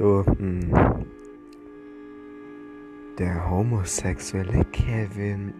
So, hm. Der homosexuelle Kevin